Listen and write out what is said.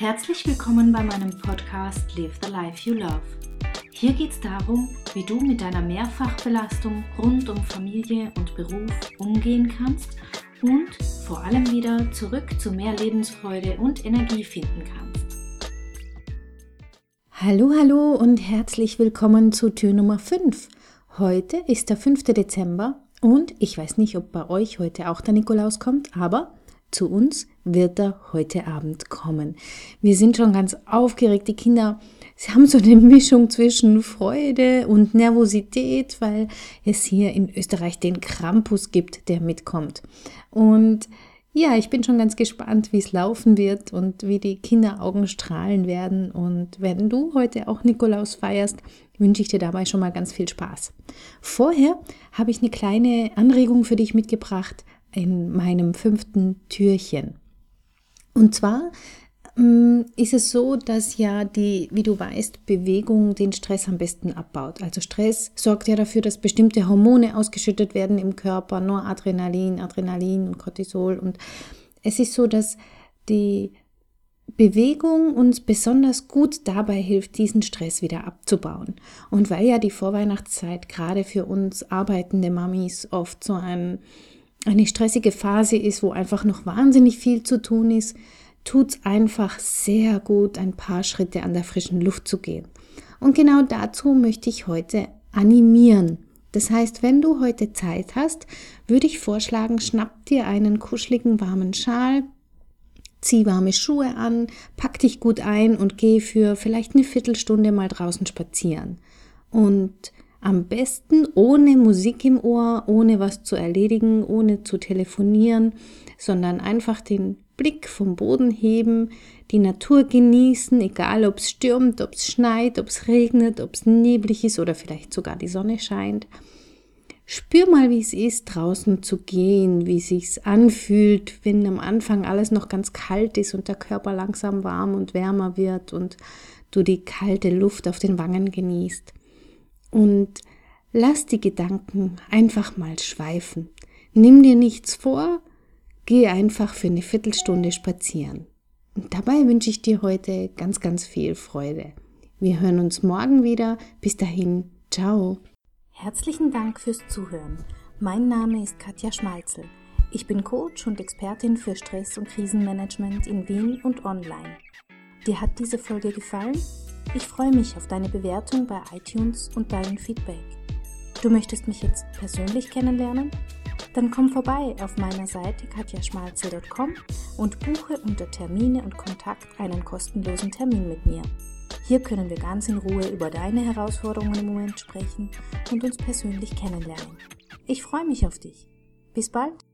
Herzlich willkommen bei meinem Podcast Live the Life You Love. Hier geht es darum, wie du mit deiner Mehrfachbelastung rund um Familie und Beruf umgehen kannst und vor allem wieder zurück zu mehr Lebensfreude und Energie finden kannst. Hallo, hallo und herzlich willkommen zu Tür Nummer 5. Heute ist der 5. Dezember und ich weiß nicht, ob bei euch heute auch der Nikolaus kommt, aber zu uns wird er heute Abend kommen. Wir sind schon ganz aufgeregt. Die Kinder, sie haben so eine Mischung zwischen Freude und Nervosität, weil es hier in Österreich den Krampus gibt, der mitkommt. Und ja, ich bin schon ganz gespannt, wie es laufen wird und wie die Kinderaugen strahlen werden. Und wenn du heute auch Nikolaus feierst, wünsche ich dir dabei schon mal ganz viel Spaß. Vorher habe ich eine kleine Anregung für dich mitgebracht in meinem fünften Türchen. Und zwar ähm, ist es so, dass ja die, wie du weißt, Bewegung den Stress am besten abbaut. Also Stress sorgt ja dafür, dass bestimmte Hormone ausgeschüttet werden im Körper, Noradrenalin, Adrenalin und Cortisol. Und es ist so, dass die Bewegung uns besonders gut dabei hilft, diesen Stress wieder abzubauen. Und weil ja die Vorweihnachtszeit gerade für uns arbeitende Mamis oft so ein eine stressige Phase ist, wo einfach noch wahnsinnig viel zu tun ist, tut es einfach sehr gut, ein paar Schritte an der frischen Luft zu gehen. Und genau dazu möchte ich heute animieren. Das heißt, wenn du heute Zeit hast, würde ich vorschlagen, schnapp dir einen kuscheligen warmen Schal, zieh warme Schuhe an, pack dich gut ein und geh für vielleicht eine Viertelstunde mal draußen spazieren. Und am besten ohne Musik im Ohr, ohne was zu erledigen, ohne zu telefonieren, sondern einfach den Blick vom Boden heben, die Natur genießen, egal ob es stürmt, ob es schneit, ob es regnet, ob es neblig ist oder vielleicht sogar die Sonne scheint. Spür mal, wie es ist, draußen zu gehen, wie es sich anfühlt, wenn am Anfang alles noch ganz kalt ist und der Körper langsam warm und wärmer wird und du die kalte Luft auf den Wangen genießt. Und lass die Gedanken einfach mal schweifen. Nimm dir nichts vor, geh einfach für eine Viertelstunde spazieren. Und dabei wünsche ich dir heute ganz, ganz viel Freude. Wir hören uns morgen wieder. Bis dahin, ciao. Herzlichen Dank fürs Zuhören. Mein Name ist Katja Schmalzel. Ich bin Coach und Expertin für Stress- und Krisenmanagement in Wien und online. Dir hat diese Folge gefallen? Ich freue mich auf deine Bewertung bei iTunes und dein Feedback. Du möchtest mich jetzt persönlich kennenlernen? Dann komm vorbei auf meiner Seite katjaschmalzel.com und buche unter Termine und Kontakt einen kostenlosen Termin mit mir. Hier können wir ganz in Ruhe über deine Herausforderungen im Moment sprechen und uns persönlich kennenlernen. Ich freue mich auf dich. Bis bald!